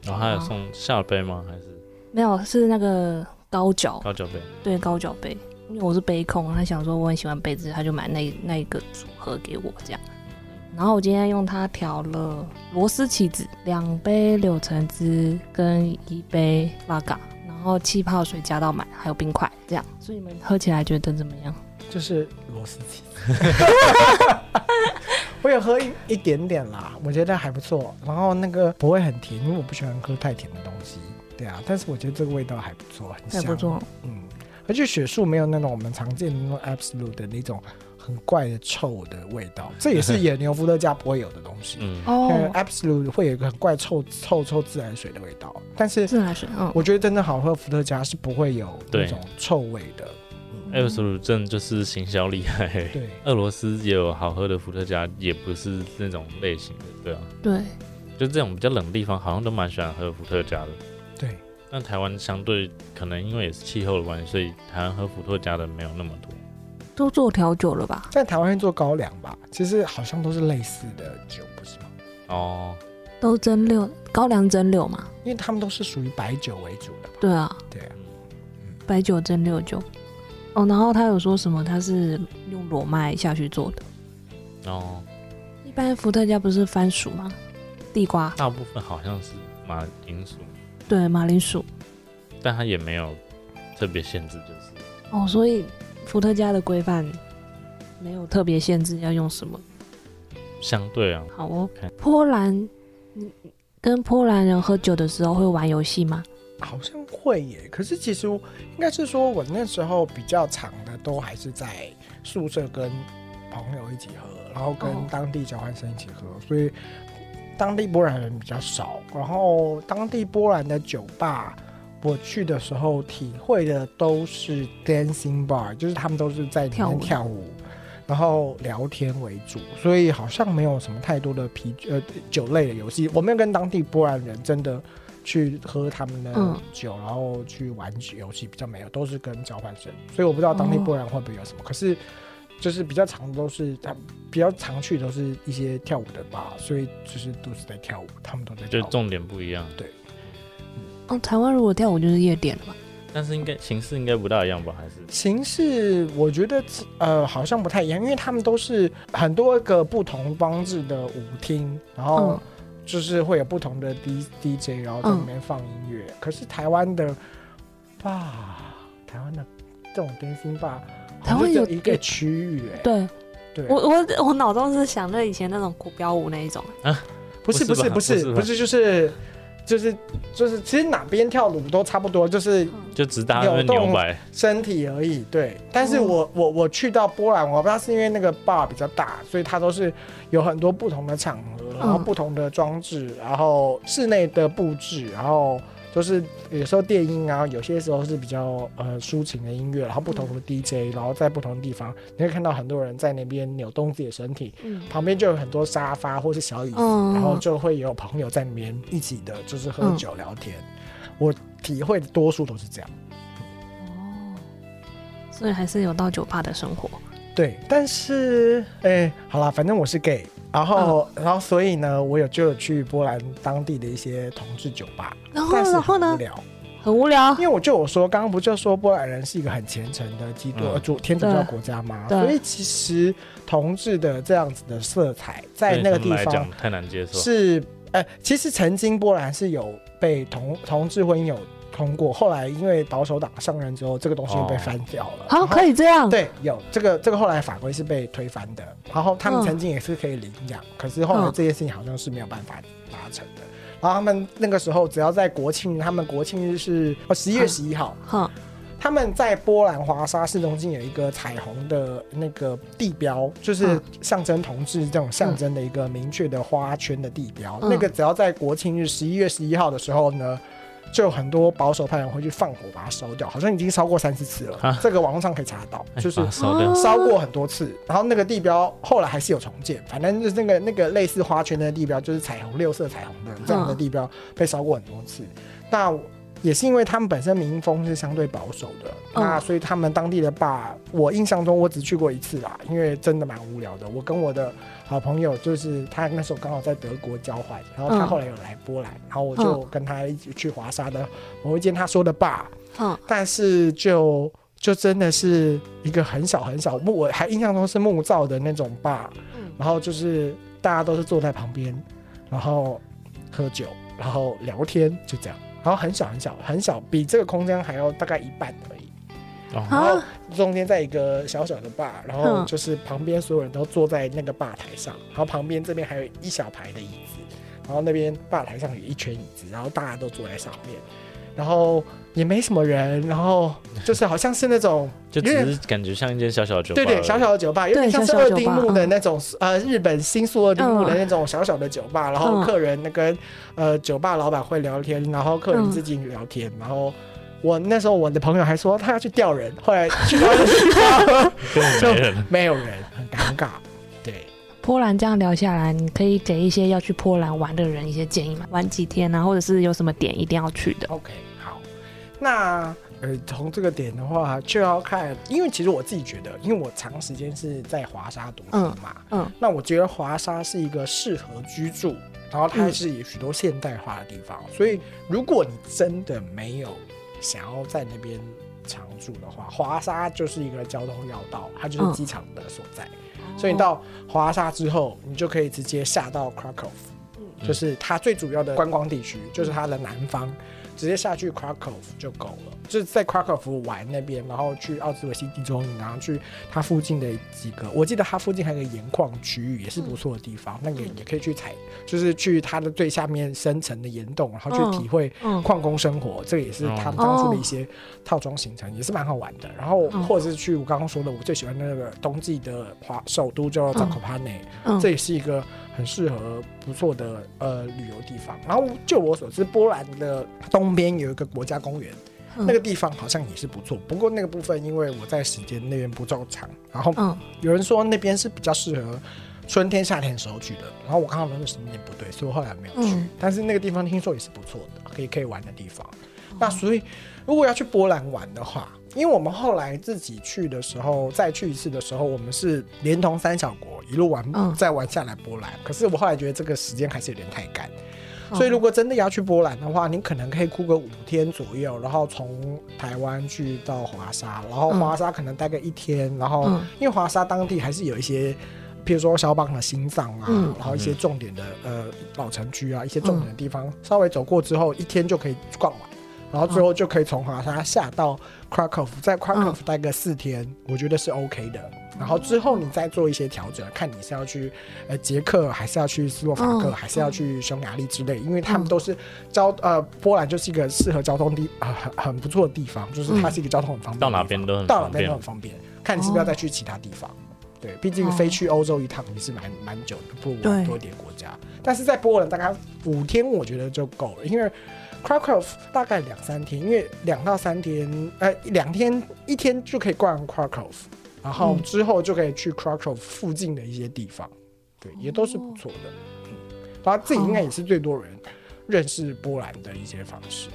然后还有送下杯吗？还是没有是那个高脚，高脚杯？对高脚杯。因为我是杯控，他想说我很喜欢杯子，他就买那那一个组合给我这样。然后我今天用它调了螺丝起子两杯柳橙汁跟一杯拉嘎，然后气泡水加到满，还有冰块这样。所以你们喝起来觉得怎么样？就是螺丝起子。我有喝一一点点啦，我觉得还不错。然后那个不会很甜，因为我不喜欢喝太甜的东西。对啊，但是我觉得这个味道还不错，很香。还不错。嗯，而且雪树没有那种我们常见的那种 absolute 的那种很怪的臭的味道，这也是野牛伏特加不会有的东西。嗯，哦呃 absolute 会有一个很怪臭臭臭自来水的味道，但是自来水，嗯，我觉得真的好喝伏特加是不会有那种臭味的。艾尔索鲁镇就是行销厉害。对，俄罗斯也有好喝的伏特加，也不是那种类型的，对啊，对，就这种比较冷的地方，好像都蛮喜欢喝伏特加的。对，但台湾相对可能因为也是气候的关系，所以台湾喝伏特加的没有那么多。都做调酒了吧？在台湾做高粱吧，其实好像都是类似的酒，不是吗？哦，都蒸馏，高粱蒸馏嘛。因为他们都是属于白酒为主的嘛。对啊，对啊，白酒蒸馏酒。哦，然后他有说什么？他是用裸麦下去做的。哦，一般伏特加不是番薯吗？地瓜，大部分好像是马铃薯，对，马铃薯。但它也没有特别限制，就是哦，所以伏特加的规范没有特别限制要用什么。相对啊，好哦 OK，波兰，你跟波兰人喝酒的时候会玩游戏吗？好像会耶。可是其实应该是说，我那时候比较长的都还是在宿舍跟朋友一起喝，然后跟哦当地交换生一起喝，所以当地波兰人比较少。然后当地波兰的酒吧，我去的时候体会的都是 dancing bar，就是他们都是在里跳舞面跳舞。然后聊天为主，所以好像没有什么太多的啤呃酒类的游戏。我没有跟当地波兰人真的去喝他们的嗯酒，然后去玩游戏比较没有，都是跟交换生，所以我不知道当地波兰会不会有什么。可是就是比较常的都是他比较常去都是一些跳舞的吧，所以就是都是在跳舞，他们都在跳舞。就重点不一样，对哦，台湾如果跳舞就是夜店了吧？但是应该形式应该不大一样吧？还是形式我觉得呃好像不太一样，因为他们都是很多个不同方式的舞厅，然后嗯就是会有不同的 D D J，然后在里面放音乐。可是台湾的吧，台湾的这种 dancing bar，台湾有好像就一个区域哎、对。对，我我我脑中是想着以前那种古标舞那一种。不是不是不不是不是不是就是就是就是，其实哪边跳舞都差不多，就是就只打那个扭动？身体而已，对。但是哦我、我我去到波兰，我不知道是因为那个 bar 比较大，所以它都是有很多不同的场合，然后嗯不同的装置，然后室内的布置，然后就是有时候电音啊，有些时候是比较呃抒情的音乐，然后不同的 DJ，然后在不同的地方，你会看到很多人在那边扭动自己的身体，嗯，旁边就有很多沙发或是小椅子，嗯然后就会有朋友在里面一起的，就是喝嗯酒聊天。我体会的多数都是这样。哦，所以还是有到酒吧的生活。对，但是，哎、好啦，反正我是 gay，然后，嗯然后，所以呢，我有就有去波兰当地的一些同志酒吧，然后然后呢，很无聊，很无聊因。为我就有说，刚刚不就说波兰人是一个很虔诚的基督、嗯呃主天主教国家吗？对所以其实同志的这样子的色彩，在那个地方太难接受。是，呃，其实曾经波兰是有被同同志婚姻有通过，后来因为保守党上任之后，这个东西又被哦翻掉了。好，可以这样。对，有这个这个后来法规是被推翻的，然后他们嗯曾经也是可以领养，可是后来嗯这件事情好像是没有办法达成的。然后他们那个时候只要在国庆，他们国庆日是哦十一月嗯十一号，哈，他们在波兰华沙市中心有一个彩虹的那个地标，就是嗯象征同志这种象征的一个明确的花圈的地标。嗯那个只要在国庆日十一月十一号的时候呢，就有很多保守派人会去放火把它烧掉，好像已经烧过三四次了。啊这个网络上可以查得到，哎就是烧掉哦，烧过很多次，然后那个地标后来还是有重建，反正就是那个那个类似花圈的地标，就是彩虹六色彩虹的这样的地标被烧过很多次。那也是因为他们本身民风是相对保守的，嗯。那所以他们当地的坝，我印象中我只去过一次啦，因为真的蛮无聊的。我跟我的好朋友就是他那时候刚好在德国交换，然后他嗯后来有来波兰，然后我就跟他一起去华沙的。某一间他说的坝，嗯，但是就就真的是一个很小很小木，我还印象中是木造的那种吧，嗯。然后就是大家都是坐在旁边，然后喝酒，然后聊天，就这样，然后很小很小很小，比这个空间还要大概一半而已。哦。然后啊，中间在一个小小的坝，然后嗯就是旁边所有人都坐在那个吧台上，然后旁边这边还有一小排的椅子，然后那边吧台上有一圈椅子，然后大家都坐在上面，然后也没什么人，然后就是好像是那种就只有点是感觉像一间小小的酒吧。对对小小的酒吧，有点像是二丁目的那种呃日本新宿二丁目的嗯那种小小的酒吧，然后嗯客人那跟呃酒吧老板会聊天，然后客人嗯自己聊天，然后。我那时候我的朋友还说他要去钓人，后来去到那地方根本没人。没有人，很尴尬。对，波兰这样聊下来，你可以给一些要去波兰玩的人一些建议吗？玩几天啊，或者是有什么点一定要去的？OK，好，那呃，从这个点的话，就要看，因为其实我自己觉得，因为我长时间是在华沙读书嘛，嗯那我觉得华沙是一个适合居住，然后它是有许多现代化的地方，所以如果你真的没有想要在那边常住的话，华沙就是一个交通要道，它就是机场的所在。所以你到华沙之后，你就可以直接下到 Krakow，就是它最主要的观光地区，就是它的南方。直接下去 Krakow 就够了，就是在 Krakow 玩那边，然后去奥兹维希地中然后去它附近的几个，我记得它附近还有个盐矿区域，也是不错的地方，那个也可以去采，就是去它的最下面深层的岩洞，然后去体会矿工生活，这个也是他们当初的一些套装行程，也是蛮好玩的。然后或者是去我刚刚说的，我最喜欢的那个冬季的华首都叫扎科帕内，这也是一个。很适合不错的呃旅游地方。然后就我所知，波兰的东边有一个国家公园，那个地方好像也是不错。不过那个部分因为我在时间那边不够长，然后有人说那边是比较适合春天夏天时候去的。然后我刚好那个时间点不对，所以我后来没有去。但是那个地方听说也是不错的，可以可以玩的地方。那所以如果要去波兰玩的话，因为我们后来自己去的时候，再去一次的时候，我们是连同三小国一路玩，再玩下来波兰。可是我后来觉得这个时间还是有点太赶，所以如果真的要去波兰的话，你可能可以哭个五天左右，然后从台湾去到华沙，然后华沙可能待个一天，然后因为华沙当地还是有一些，譬如说肖邦的心脏啊，然后一些重点的呃老城区啊，一些重点的地方，稍微走过之后，一天就可以逛完。然后最后就可以从华沙下到 Krakow，在 Krakow 待个四天，我觉得是 OK 的。然后之后你再做一些调整，看你是要去呃捷克，还是要去斯洛伐克，还是要去匈牙利之类，因为他们都是交呃波兰就是一个适合交通地啊很很不错的地方，就是它是一个交通很方便，到哪边都很到哪边都很方便。看你是不是要再去其他地方，对，毕竟飞去欧洲一趟也是蛮蛮久的，不如多一点国家。但是在波兰大概五天我觉得就够了，因为。Krakow 大概两三天，因为两到三天，呃，两天一天就可以逛 Krakow，然后之后就可以去 Krakow 附近的一些地方，对，也都是不错的。嗯，然后这应该也是最多人认识波兰的一些方式。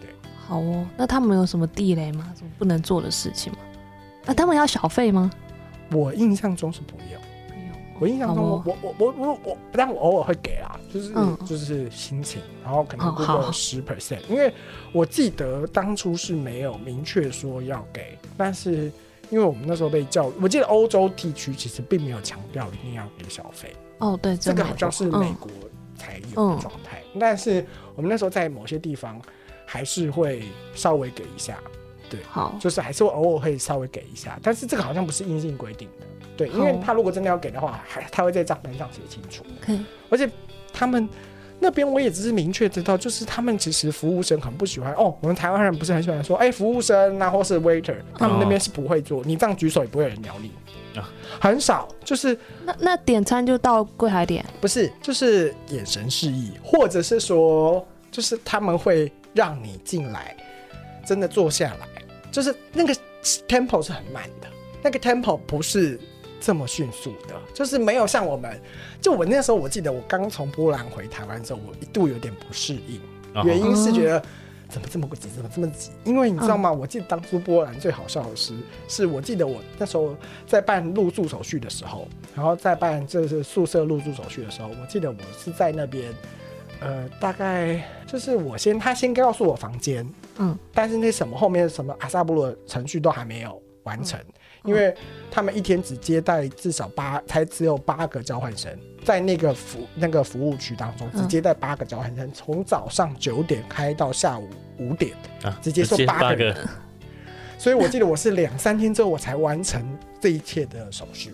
对，好哦。那他们有什么地雷吗？什么不能做的事情吗？那他们要小费吗？我印象中是不用。我印象中，我我我我我我，但我偶尔会给啦，就是就是心情，然后可能过个十 percent，因为我记得当初是没有明确说要给，但是因为我们那时候被教育，我记得欧洲地区其实并没有强调一定要给小费。哦，对，这个好像是美国才有的状态，但是我们那时候在某些地方还是会稍微给一下，对，好，就是还是会偶尔会稍微给一下，但是这个好像不是硬性规定的。对，因为他如果真的要给的话，还他会在账单上写清楚。而且他们那边我也只是明确知道，就是他们其实服务生很不喜欢哦。我们台湾人不是很喜欢说，哎，服务生啊，或是 waiter，他们那边是不会做，你这样举手也不会有人鸟你啊，很少。就是那那点餐就到柜台点，不是，就是眼神示意，或者是说，就是他们会让你进来，真的坐下来，就是那个 tempo 是很慢的，那个 tempo 不是。这么迅速的，就是没有像我们，就我那时候，我记得我刚从波兰回台湾之后，我一度有点不适应，原因是觉得怎么这么挤，怎么这么挤？因为你知道吗？我记得当初波兰最好笑的是，是我记得我那时候在办入住手续的时候，然后在办就是宿舍入住手续的时候，我记得我是在那边，呃，大概就是我先他先告诉我房间，嗯，但是那什么后面什么阿萨布鲁程序都还没有完成。因为他们一天只接待至少八，才只有八个交换生，在那个服那个服务区当中，只接待八个交换生，从早上九点开到下午五点啊，直接送八个人。所以我记得我是两三天之后我才完成这一切的手续，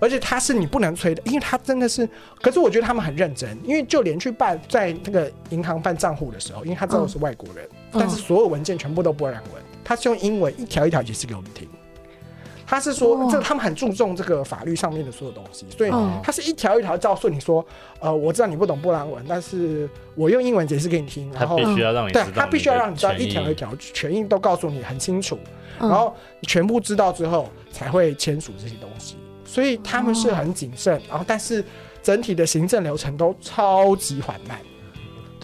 而且他是你不能催的，因为他真的是，可是我觉得他们很认真，因为就连去办在那个银行办账户的时候，因为他知道我是外国人，但是所有文件全部都波兰文，他是用英文一条一条解释给我们听。他是说，这他们很注重这个法律上面的所有东西，所以他是一条一条告诉你说，呃，我知道你不懂波兰文，但是我用英文解释给你听，然后他必须要让你对他必须要让你知道一条一条权益都告诉你很清楚，然后你全部知道之后才会签署这些东西，所以他们是很谨慎，然后但是整体的行政流程都超级缓慢，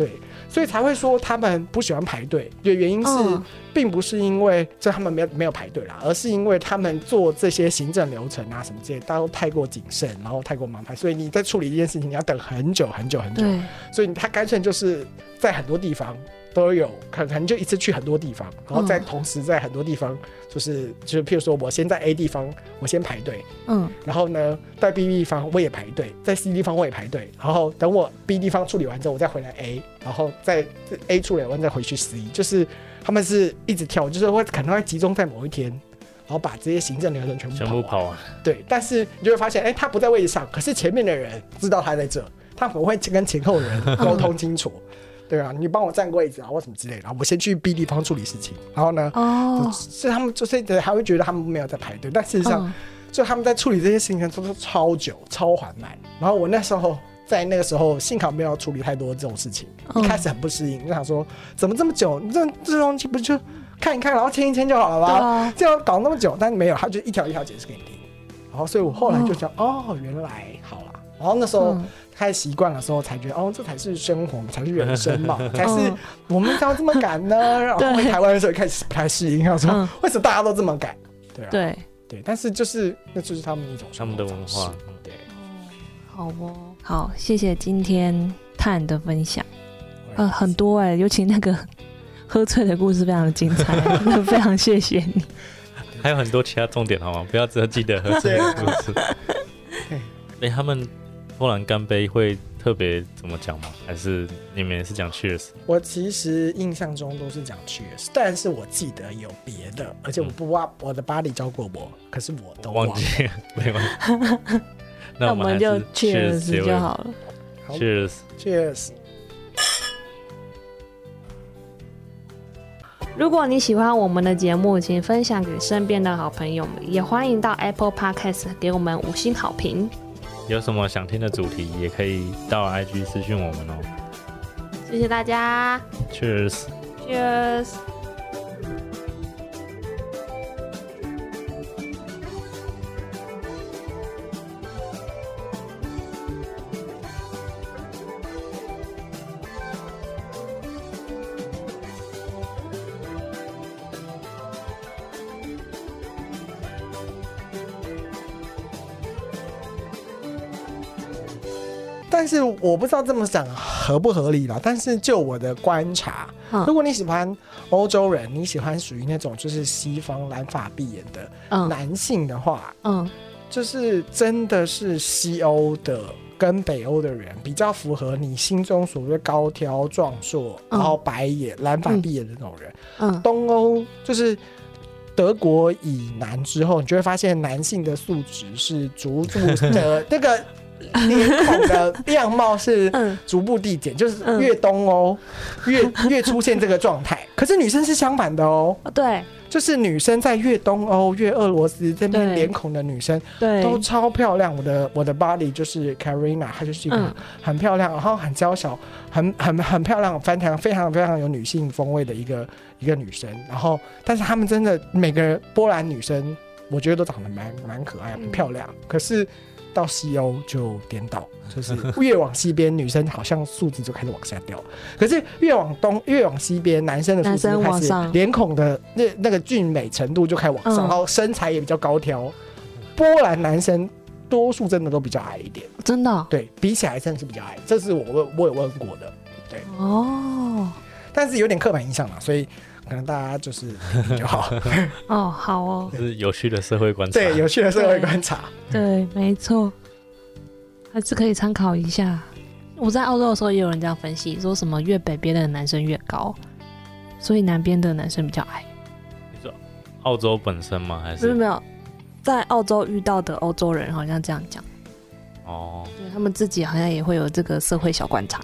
对。所以才会说他们不喜欢排队。的原因是，嗯并不是因为这他们没有没有排队啦，而是因为他们做这些行政流程啊什么之类的，都太过谨慎，然后太过忙排，所以你在处理一件事情，你要等很久很久很久。对，所以他干脆就是在很多地方都有，可可能就一次去很多地方，然后再嗯同时在很多地方，就是就是譬如说我先在 A 地方我先排队，嗯。然后呢在 B 地方我也排队，在 C 地方我也排队，然后等我 B 地方处理完之后，我再回来 A，然后在 A 处理完再回去 C，就是他们是一直跳，就是会可能会集中在某一天。然后把这些行政流程全部全跑完。部跑完，对，但是你就会发现，哎、他不在位置上，可是前面的人知道他在这，他可能会跟前后人 沟通清楚，对啊，你帮我占个位置啊，或什么之类的，然后我先去 B 地方处理事情，然后呢，哦，是他们就是还会觉得他们没有在排队，但事实上，嗯就他们在处理这些事情的时候都超久、超缓慢。然后我那时候在那个时候，幸好没有处理太多这种事情，嗯一开始很不适应，就想说怎么这么久？你这这东西不就看一看，然后签一签就好了吗？这样搞那么久，但没有，他就一条一条解释给你听。然后，所以我后来就想，哦，原来好了。然后那时候嗯开始习惯了时候，才觉得，哦，这才是生活，才是人生嘛，才是嗯我们要这么赶呢。然后台湾的时候，开始不太适应，他说嗯为什么大家都这么赶？对啊，对，对，但是就是那就是他们一种他们的文化。对，好哦，好，谢谢今天探的分享，呃，很多哎、尤其那个 喝醉的故事非常的精彩，非常谢谢你。还有很多其他重点好吗？不要只有记得喝醉的故事。哎、他们波兰干杯会特别怎么讲吗？还是你们也是讲 Cheers？我其实印象中都是讲 cheers，但是我记得有别的，而且我不忘我的巴黎教过我，可是我都忘了。忘记了，没关系。那我们就 cheers 就好了。Cheers。Cheers。如果你喜欢我们的节目，请分享给身边的好朋友们，也欢迎到 Apple Podcast 给我们五星好评。有什么想听的主题，也可以到 IG 私讯我们哦。谢谢大家 Cheers。是我不知道这么讲合不合理啦。但是就我的观察，嗯如果你喜欢欧洲人，你喜欢属于那种就是西方蓝发碧眼的嗯男性的话，嗯就是真的是西欧的跟北欧的人比较符合你心中所谓高挑壮硕，嗯然后白眼、蓝发碧眼的那种人。嗯东欧就是德国以南之后，你就会发现男性的素质是逐步的 那个脸孔的样貌是 嗯逐步递减，就是嗯越东欧越越出现这个状态。可是女生是相反的哦，对就是女生在越东欧、越俄罗斯这边脸孔的女生对，都超漂亮。我的我的 body 就是 Karina，她就是一个嗯很漂亮，然后很娇小，很很很漂亮，非常非常非常有女性风味的一个一个女生。然后，但是她们真的每个波兰女生，我觉得都长得蛮蛮可爱、嗯很漂亮。可是到西欧就颠倒，就是越往西边，女生好像素质就开始往下掉，可是越往东越往西边，男生的素质就开始脸孔的那那个俊美程度就开始往上，嗯。然后身材也比较高挑。波兰男生多数真的都比较矮一点，真的？哦对比起来真的是比较矮，这是我问我有问过的，对。哦。但是有点刻板印象嘛，所以可能大家就是 就好。哦，好哦，是有趣的社会观察。对，有趣的社会观察。对，没错，还是可以参考一下。我在澳洲的时候也有人这样分析，说什么越北边的男生越高，所以南边的男生比较矮。你说澳洲本身吗？还是没有没有，在澳洲遇到的欧洲人好像这样讲，哦？对他们自己好像也会有这个社会小观察。